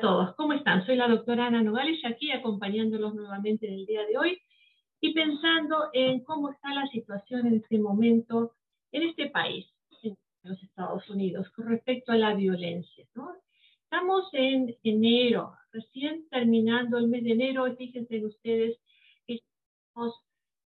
todos, ¿cómo están? Soy la doctora Ana Nogales, aquí acompañándolos nuevamente en el día de hoy y pensando en cómo está la situación en este momento en este país, en los Estados Unidos, con respecto a la violencia. Estamos en enero, recién terminando el mes de enero, y fíjense ustedes que tenemos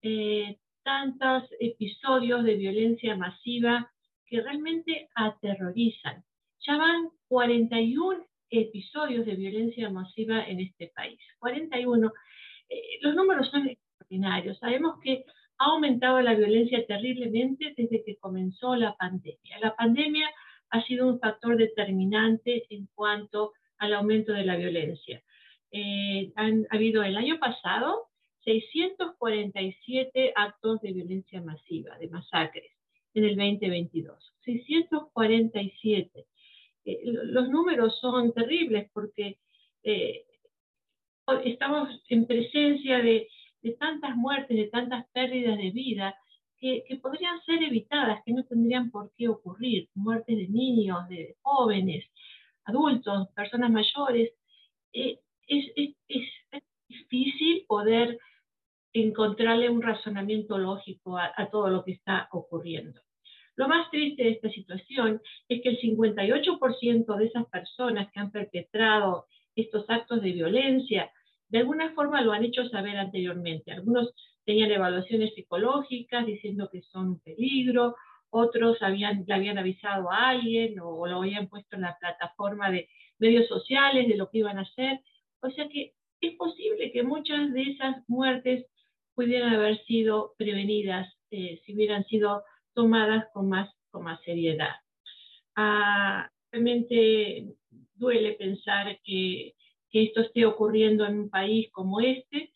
eh, tantos episodios de violencia masiva que realmente aterrorizan. Ya van 41 episodios de violencia masiva en este país. 41. Eh, los números son extraordinarios. Sabemos que ha aumentado la violencia terriblemente desde que comenzó la pandemia. La pandemia ha sido un factor determinante en cuanto al aumento de la violencia. Eh, han habido el año pasado 647 actos de violencia masiva, de masacres, en el 2022. 647. Eh, los números son terribles porque eh, estamos en presencia de, tantas muertes, de tantas pérdidas de vida que, podrían ser evitadas, que no tendrían por qué ocurrir. Muertes de niños, de jóvenes, adultos, personas mayores. Eh, es, difícil poder encontrarle un razonamiento lógico a todo lo que está ocurriendo. Lo más triste de esta situación es que el 58% de esas personas que han perpetrado estos actos de violencia, de alguna forma lo han hecho saber anteriormente. Algunos tenían evaluaciones psicológicas diciendo que son un peligro, otros habían, le habían avisado a alguien o, lo habían puesto en la plataforma de medios sociales de lo que iban a hacer. O sea que es posible que muchas de esas muertes pudieran haber sido prevenidas eh, si hubieran sido tomadas con más, con más seriedad. Ah, realmente duele pensar que, que, esto esté ocurriendo en un país como este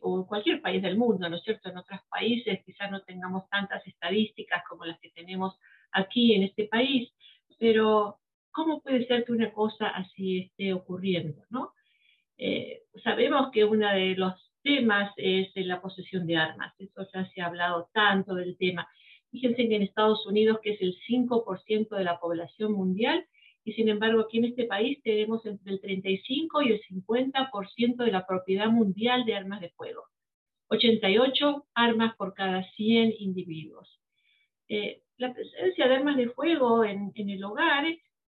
o en cualquier país del mundo, ¿no es cierto? En otros países quizás no tengamos tantas estadísticas como las que tenemos aquí en este país, pero ¿cómo puede ser que una cosa así esté ocurriendo, no? Eh, sabemos que uno de los temas es la posesión de armas, eso ya se ha hablado tanto del tema, Fíjense que en Estados Unidos, que es el 5% de la población mundial, y sin embargo aquí en este país tenemos entre el 35 y el 50% de la propiedad mundial de armas de fuego. 88 armas por cada 100 individuos. Eh, la presencia de armas de fuego en, el hogar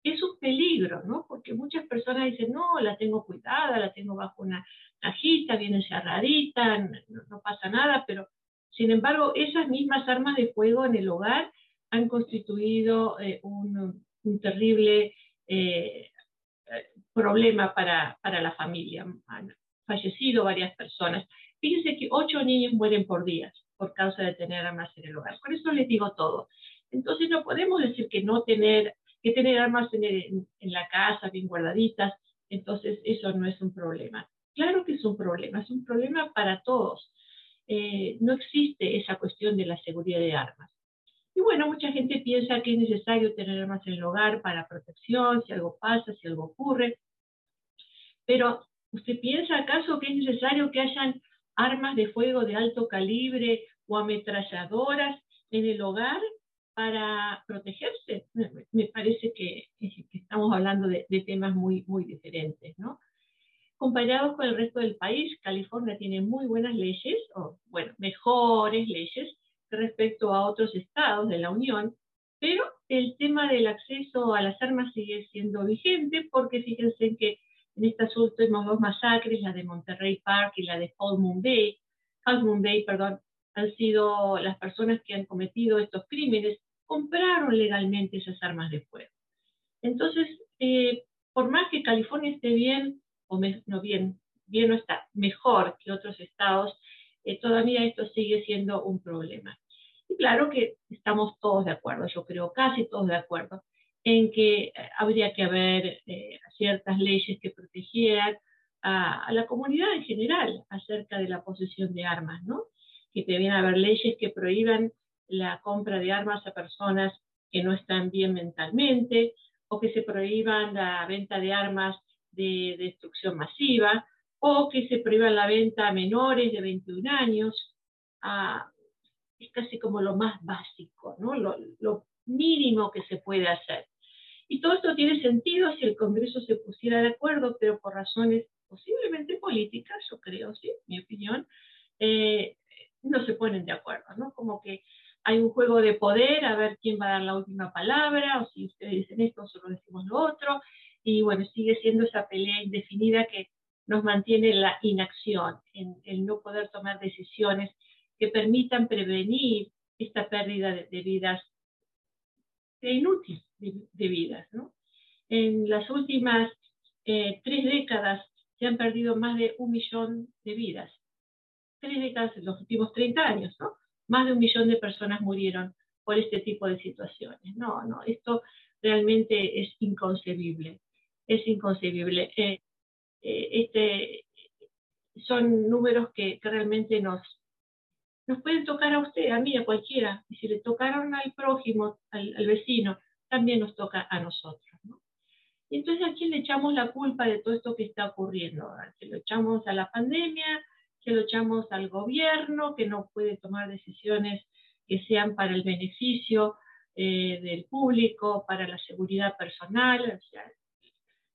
es un peligro, ¿no? Porque muchas personas dicen, no, la tengo cuidada, la tengo bajo una cajita, viene cerradita, no, no pasa nada, pero sin embargo, esas mismas armas de fuego en el hogar han constituido eh, un, terrible eh, problema para, la familia. Han fallecido varias personas. Fíjense que ocho niños mueren por día por causa de tener armas en el hogar. Por eso les digo todo. Entonces no podemos decir que no tener, que tener armas en, en la casa bien guardaditas, entonces eso no es un problema. Claro que es un problema, es un problema para todos. Eh, no existe esa cuestión de la seguridad de armas. Y bueno, mucha gente piensa que es necesario tener armas en el hogar para protección, si algo pasa, si algo ocurre. Pero, ¿usted piensa acaso que es necesario que hayan armas de fuego de alto calibre o ametralladoras en el hogar para protegerse? Me parece que, estamos hablando de, temas muy, muy diferentes, ¿no? Comparados con el resto del país, California tiene muy buenas leyes, o bueno, mejores leyes respecto a otros estados de la Unión, pero el tema del acceso a las armas sigue siendo vigente porque fíjense que en estas últimas dos masacres, la de Monterrey Park y la de Half Moon Bay, Half Moon Bay, perdón, han sido las personas que han cometido estos crímenes, compraron legalmente esas armas de fuego. Entonces, eh, por más que California esté bien no bien, bien no está, mejor que otros estados, eh, todavía esto sigue siendo un problema. Y claro que estamos todos de acuerdo, yo creo casi todos de acuerdo, en que eh, habría que haber eh, ciertas leyes que protegieran a, la comunidad en general acerca de la posesión de armas, ¿no? Que debían haber leyes que prohíban la compra de armas a personas que no están bien mentalmente o que se prohíban la venta de armas de destrucción masiva o que se prohíba la venta a menores de 21 años. Ah, es casi como lo más básico, ¿no? lo, mínimo que se puede hacer. Y todo esto tiene sentido si el Congreso se pusiera de acuerdo, pero por razones posiblemente políticas, yo creo, sí, mi opinión, eh, no se ponen de acuerdo, ¿no? Como que hay un juego de poder, a ver quién va a dar la última palabra, o si ustedes dicen esto, nosotros decimos lo otro, y bueno, sigue siendo esa pelea indefinida que nos mantiene en la inacción, en el no poder tomar decisiones que permitan prevenir esta pérdida de, vidas, de inútil de, vidas. ¿no? En las últimas eh, tres décadas se han perdido más de un millón de vidas. Tres décadas en los últimos 30 años, ¿no? Más de un millón de personas murieron por este tipo de situaciones. No, no, esto realmente es inconcebible. Es inconcebible. Eh, eh, este, son números que, realmente nos, nos pueden tocar a usted, a mí, a cualquiera. Y si le tocaron al prójimo, al, vecino, también nos toca a nosotros. ¿no? Y entonces, ¿a quién le echamos la culpa de todo esto que está ocurriendo? Se lo echamos a la pandemia, se lo echamos al gobierno, que no puede tomar decisiones que sean para el beneficio eh, del público, para la seguridad personal, o sea,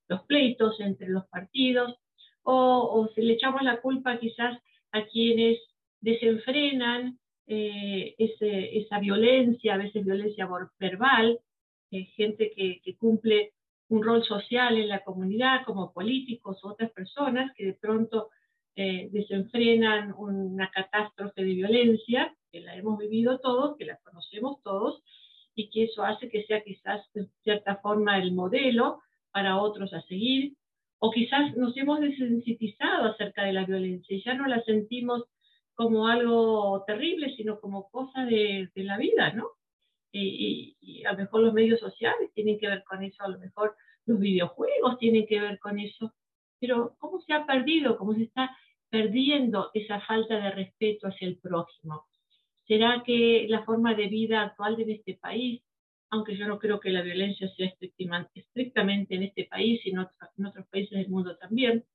los pleitos entre los partidos, o, o se le echamos la culpa quizás a quienes desenfrenan eh, esa violencia, a veces violencia verbal, eh, gente que, cumple un rol social en la comunidad como políticos o otras personas que de pronto eh, desenfrenan una catástrofe de violencia, que la hemos vivido todos, que la conocemos todos, y que eso hace que sea quizás de cierta forma el modelo para otros a seguir, o quizás nos hemos desensitizado acerca de la violencia y ya no la sentimos como algo terrible, sino como cosa de, la vida, ¿no? Y, a lo mejor los medios sociales tienen que ver con eso, a lo mejor los videojuegos tienen que ver con eso, pero ¿cómo se ha perdido, cómo se está perdiendo esa falta de respeto hacia el prójimo? ¿Será que la forma de vida actual de este país, aunque yo no creo que la violencia sea estrictamente en este país, sino en otros países del mundo también,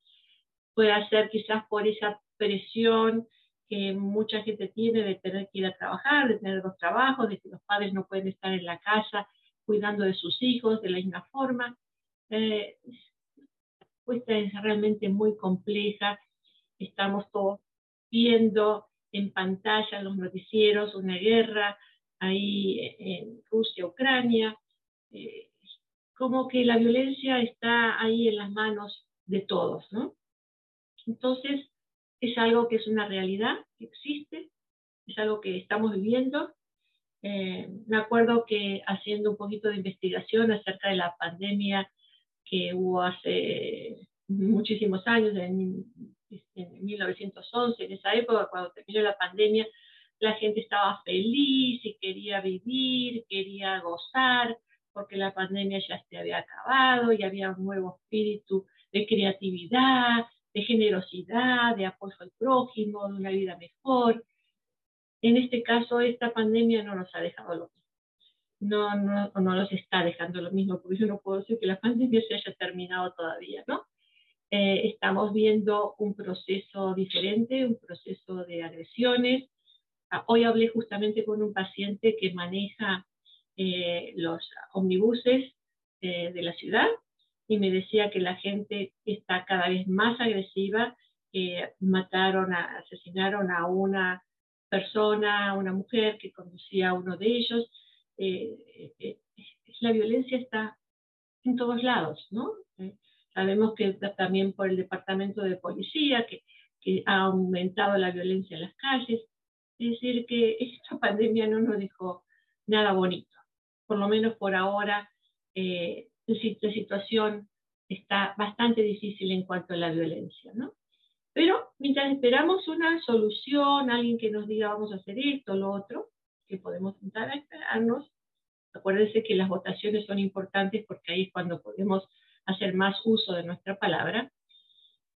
pueda ser quizás por esa presión que mucha gente tiene de tener que ir a trabajar, de tener dos trabajos, de que los padres no pueden estar en la casa cuidando de sus hijos de la misma forma. Eh, esta es realmente muy compleja. Estamos todos viendo en pantalla los noticieros una guerra ahí en Rusia, Ucrania. Eh, como que la violencia está ahí en las manos de todos, ¿no? Entonces, es algo que es una realidad, que existe, es algo que estamos viviendo. Eh, me acuerdo que haciendo un poquito de investigación acerca de la pandemia que hubo hace muchísimos años, en, 1911, en esa época, cuando terminó la pandemia, la gente estaba feliz y quería vivir, quería gozar, porque la pandemia ya se había acabado y había un nuevo espíritu de creatividad, de generosidad, de apoyo al prójimo, de una vida mejor. En este caso, esta pandemia no nos ha dejado lo mismo. No, no, no nos está dejando lo mismo, porque yo no puedo decir que la pandemia se haya terminado todavía, ¿no? Eh, estamos viendo un proceso diferente, un proceso de agresiones. Ah, hoy hablé justamente con un paciente que maneja eh, los omnibuses eh, de la ciudad y me decía que la gente está cada vez más agresiva, mataron, asesinaron a una persona, a una mujer que conducía a uno de ellos. Eh, eh, la violencia está en todos lados, ¿no? Eh, sabemos que también por el departamento de policía, que, que ha aumentado la violencia en las calles. Decir, que esta pandemia no nos dejó nada bonito. Por lo menos por ahora, la situación está bastante difícil en cuanto a la violencia, ¿no? Pero mientras esperamos una solución, alguien que nos diga vamos a hacer esto, lo otro, que podemos intentar a esperarnos, acuérdense que las votaciones son importantes porque ahí es cuando podemos hacer más uso de nuestra palabra.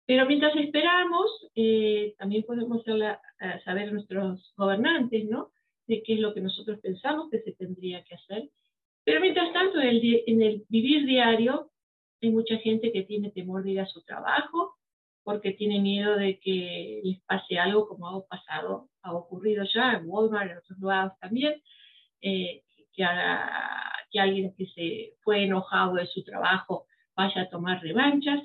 Pero mientras esperamos, eh, también podemos saber a nuestros gobernantes, ¿no? De qué es lo que nosotros pensamos que se tendría que hacer pero mientras tanto, en el, vivir diario, hay mucha gente que tiene temor de ir a su trabajo porque tiene miedo de que les pase algo como ha pasado, ha ocurrido ya en Walmart, en otros lugares también, eh, que alguien que se fue enojado de su trabajo vaya a tomar revanchas,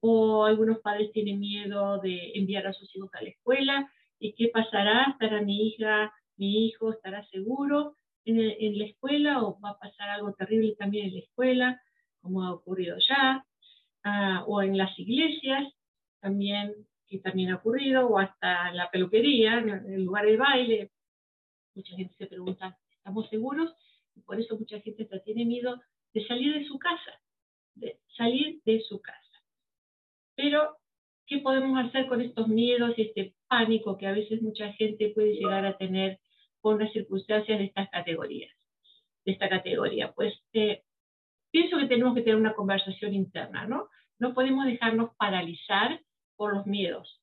o algunos padres tienen miedo de enviar a sus hijos a la escuela, y qué pasará, estará mi hija, mi hijo, estará seguro en, en la escuela o va a pasar algo terrible también en la escuela, como ha ocurrido ya, ah, o en las iglesias, también, que también ha ocurrido, o hasta la peluquería, en el lugar de baile. Mucha gente se pregunta, ¿estamos seguros? Y por eso mucha gente tiene miedo de salir de su casa, de salir de su casa. Pero, ¿qué podemos hacer con estos miedos y este pánico que a veces mucha gente puede llegar a tener con las circunstancias de estas categorías? De esta categoría. Pues eh, pienso que tenemos que tener una conversación interna, ¿no? No podemos dejarnos paralizar por los miedos,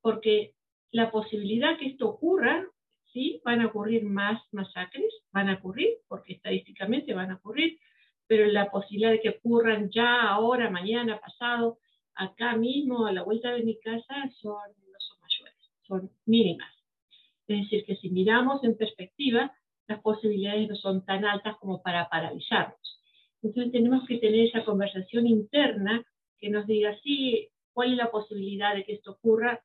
porque la posibilidad que esto ocurra, sí, van a ocurrir más masacres, van a ocurrir, porque estadísticamente van a ocurrir, pero la posibilidad de que ocurran ya, ahora, mañana, pasado, acá mismo, a la vuelta de mi casa, son, no son mayores, son mínimas. Es decir, que si miramos en perspectiva, las posibilidades no son tan altas como para paralizarnos. Entonces tenemos que tener esa conversación interna que nos diga, sí, ¿cuál es la posibilidad de que esto ocurra?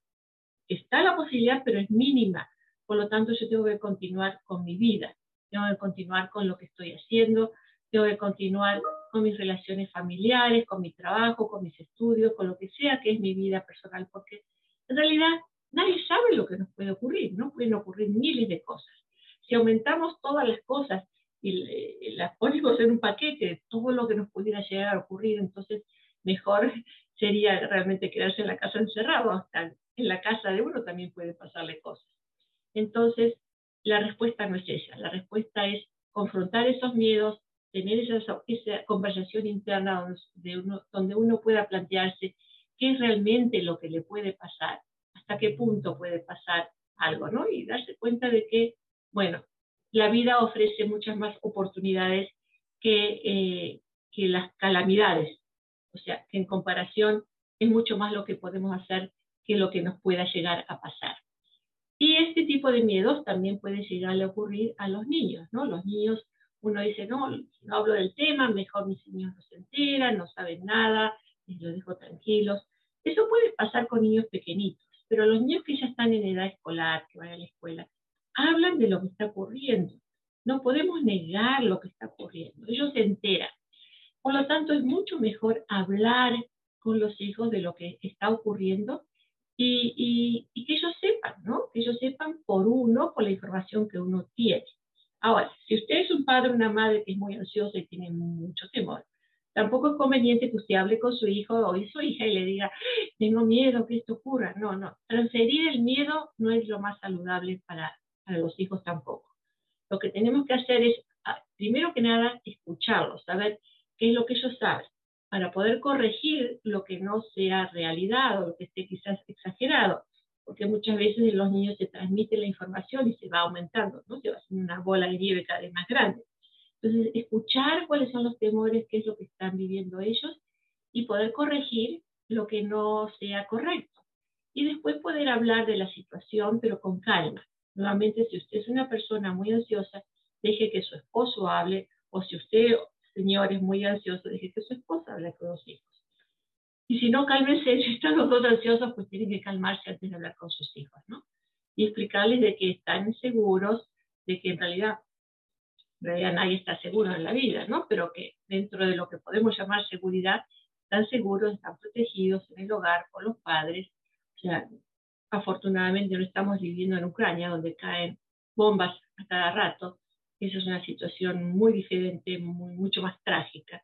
Está la posibilidad, pero es mínima. Por lo tanto, yo tengo que continuar con mi vida, tengo que continuar con lo que estoy haciendo, tengo que continuar con mis relaciones familiares, con mi trabajo, con mis estudios, con lo que sea que es mi vida personal, porque en realidad nadie sabe lo que nos puede ocurrir, no pueden ocurrir miles de cosas. Si aumentamos todas las cosas y las ponemos en un paquete, todo lo que nos pudiera llegar a ocurrir, entonces mejor sería realmente quedarse en la casa encerrado, hasta en la casa de uno también puede pasarle cosas. Entonces, la respuesta no es esa, la respuesta es confrontar esos miedos, tener esa, conversación interna donde uno, donde uno pueda plantearse qué es realmente lo que le puede pasar, hasta qué punto puede pasar algo, ¿no? Y darse cuenta de que, bueno, la vida ofrece muchas más oportunidades que, eh, las calamidades. O sea, que en comparación es mucho más lo que podemos hacer que lo que nos pueda llegar a pasar. Y este tipo de miedos también puede llegar a ocurrir a los niños, ¿no? Los niños, uno dice, no, no hablo del tema, mejor mis niños no se enteran, no saben nada, los dejo tranquilos. Eso puede pasar con niños pequeñitos, pero los niños que ya están en edad escolar, que van a la escuela, hablan de lo que está ocurriendo. No podemos negar lo que está ocurriendo. Ellos se enteran. Por lo tanto, es mucho mejor hablar con los hijos de lo que está ocurriendo y, que ellos sepan, ¿no? Que ellos sepan por uno, por la información que uno tiene. Ahora, si usted es un padre o una madre que es muy ansiosa y tiene mucho temor, tampoco es conveniente que usted hable con su hijo o su hija y le diga, tengo miedo que esto ocurra. No, no. Transferir el miedo no es lo más saludable para, para los hijos tampoco. Lo que tenemos que hacer es, ah, primero que nada, escucharlos, saber qué es lo que ellos saben, para poder corregir lo que no sea realidad o lo que esté quizás exagerado, porque muchas veces en los niños se transmite la información y se va aumentando, ¿no? Se va haciendo una bola de nieve cada vez más grande. Entonces, escuchar cuáles son los temores, qué es lo que están viviendo ellos y poder corregir lo que no sea correcto. Y después poder hablar de la situación, pero con calma. Nuevamente, si usted es una persona muy ansiosa, deje que su esposo hable, o si usted, señor, es muy ansioso, deje que su esposa hable con los hijos. Y si no, cálmense, si están los dos ansiosos, pues tienen que calmarse antes de hablar con sus hijos, ¿no? Y explicarles de que están seguros, de que en realidad, en realidad nadie está seguro en la vida, ¿no? Pero que dentro de lo que podemos llamar seguridad, están seguros, están protegidos en el hogar por los padres, o sea, afortunadamente no estamos viviendo en Ucrania, donde caen bombas a cada rato. Esa es una situación muy diferente, muy, mucho más trágica.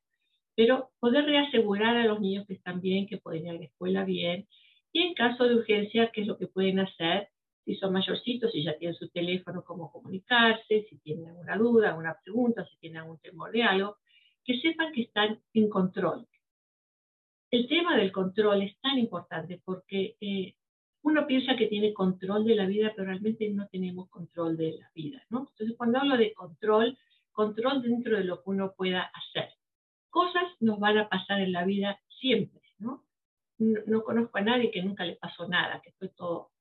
Pero poder reasegurar a los niños que están bien, que pueden ir a la escuela bien, y en caso de urgencia, qué es lo que pueden hacer, si son mayorcitos, si ya tienen su teléfono, cómo comunicarse, si tienen alguna duda, alguna pregunta, si tienen algún temor de algo, que sepan que están en control. El tema del control es tan importante porque eh, uno piensa que tiene control de la vida, pero realmente no tenemos control de la vida, ¿no? Entonces, cuando hablo de control, control dentro de lo que uno pueda hacer. Cosas nos van a pasar en la vida siempre, ¿no? No, conozco a nadie que nunca le pasó nada, que fue todo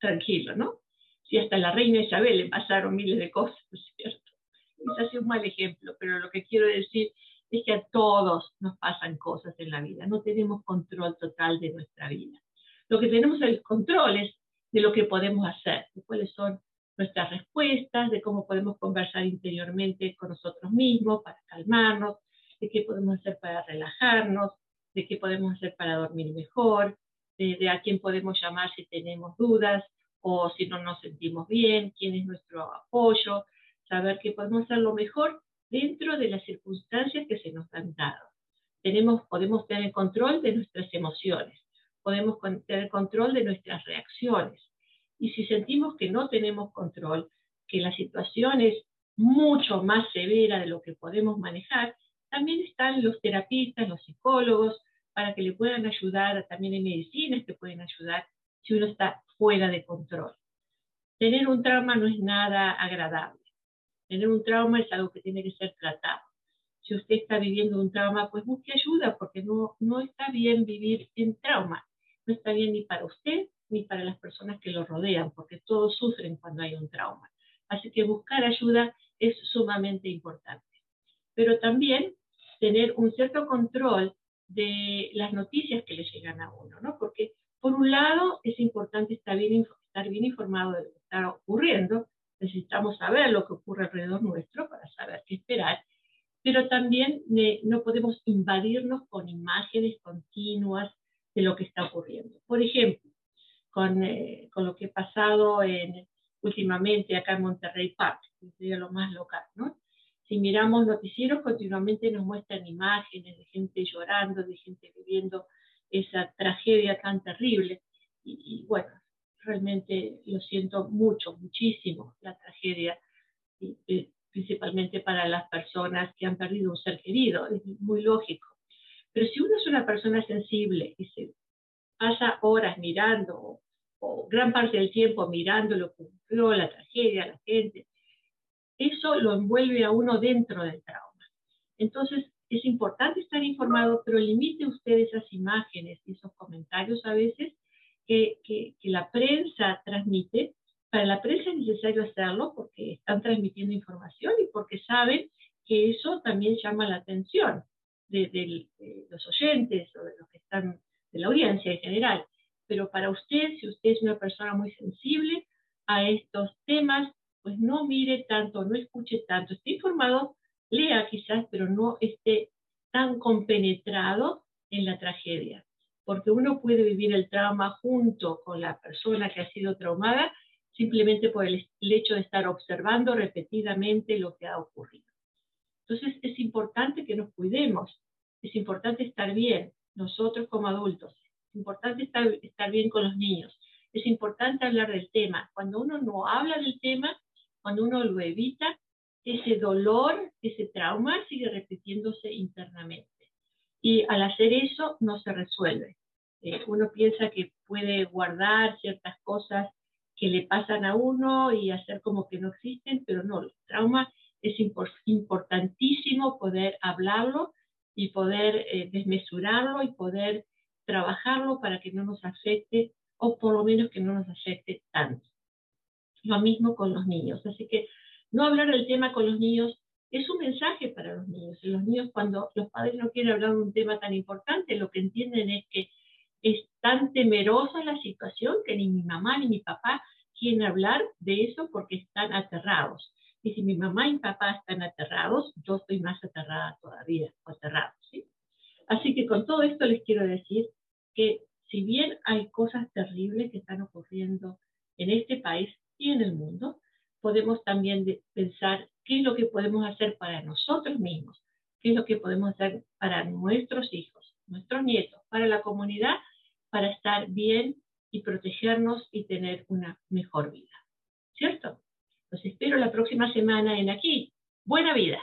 tranquilo, ¿no? Si hasta a la reina Isabel le pasaron miles de cosas, ¿cierto? quizás un mal ejemplo, pero lo que quiero decir es que a todos nos pasan cosas en la vida, no tenemos control total de nuestra vida. Lo que tenemos el control es de lo que podemos hacer, de cuáles son nuestras respuestas, de cómo podemos conversar interiormente con nosotros mismos para calmarnos, de qué podemos hacer para relajarnos, de qué podemos hacer para dormir mejor, de, a quién podemos llamar si tenemos dudas o si no nos sentimos bien, quién es nuestro apoyo, saber que podemos hacer lo mejor dentro de las circunstancias que se nos han dado. Tenemos, podemos tener control de nuestras emociones, podemos tener control de nuestras reacciones. Y si sentimos que no tenemos control, que la situación es mucho más severa de lo que podemos manejar, también están los terapistas, los psicólogos, para que le puedan ayudar, también en medicinas que pueden ayudar si uno está fuera de control. Tener un trauma no es nada agradable. Tener un trauma es algo que tiene que ser tratado. Si usted está viviendo un trauma, pues busque ayuda porque no, no está bien vivir en trauma. No está bien ni para usted ni para las personas que lo rodean, porque todos sufren cuando hay un trauma. Así que buscar ayuda es sumamente importante. Pero también tener un cierto control de las noticias que le llegan a uno, ¿no? Porque por un lado es importante estar bien, estar bien informado de lo que está ocurriendo, necesitamos saber lo que ocurre alrededor nuestro para saber qué esperar, pero también no podemos invadirnos con imágenes continuas de lo que está ocurriendo. Por ejemplo, con, eh, con lo que ha pasado en, últimamente acá en Monterrey Park, que sería lo más local, ¿no? Si miramos noticieros, continuamente nos muestran imágenes de gente llorando, de gente viviendo esa tragedia tan terrible. y bueno, realmente lo siento mucho, muchísimo, la tragedia, principalmente para las personas que han perdido un ser querido, es muy lógico. Pero si uno es una persona sensible y se pasa horas mirando, o, gran parte del tiempo mirando lo que ocurrió, la tragedia, la gente, eso lo envuelve a uno dentro del trauma. Entonces, es importante estar informado, pero limite usted esas imágenes y esos comentarios a veces que, la prensa transmite, para la prensa es necesario hacerlo porque están transmitiendo información y porque saben que eso también llama la atención de, los oyentes o de los que están, de la audiencia en general. Pero para usted, si usted es una persona muy sensible a estos temas, pues no mire tanto, no escuche tanto, esté informado, lea quizás, pero no esté tan compenetrado en la tragedia porque uno puede vivir el trauma junto con la persona que ha sido traumada simplemente por el, hecho de estar observando repetidamente lo que ha ocurrido. Entonces es importante que nos cuidemos, es importante estar bien, nosotros como adultos, es importante estar bien con los niños, es importante hablar del tema. Cuando uno no habla del tema, cuando uno lo evita, ese dolor, ese trauma sigue repitiéndose internamente. Y al hacer eso no se resuelve. Eh, uno piensa que puede guardar ciertas cosas que le pasan a uno y hacer como que no existen, pero no, el trauma es importantísimo poder hablarlo y poder eh, desmesurarlo y poder trabajarlo para que no nos afecte o por lo menos que no nos afecte tanto. Lo mismo con los niños. Así que no hablar del tema con los niños es un mensaje para los niños. los niños cuando los padres no quieren hablar de un tema tan importante, lo que entienden es que es tan temerosa la situación que ni mi mamá ni mi papá quieren hablar de eso porque están aterrados. Y si mi mamá y mi papá están aterrados, yo estoy más aterrada todavía, o aterrado, ¿sí? Así que con todo esto les quiero decir que si bien hay cosas terribles que están ocurriendo en este país y en el mundo, podemos también pensar qué es lo que podemos hacer para nosotros mismos, qué es lo que podemos hacer para nuestros hijos, nuestros nietos, para la comunidad, para estar bien y protegernos y tener una mejor vida. ¿Cierto? Los espero la próxima semana en aquí. Buena vida.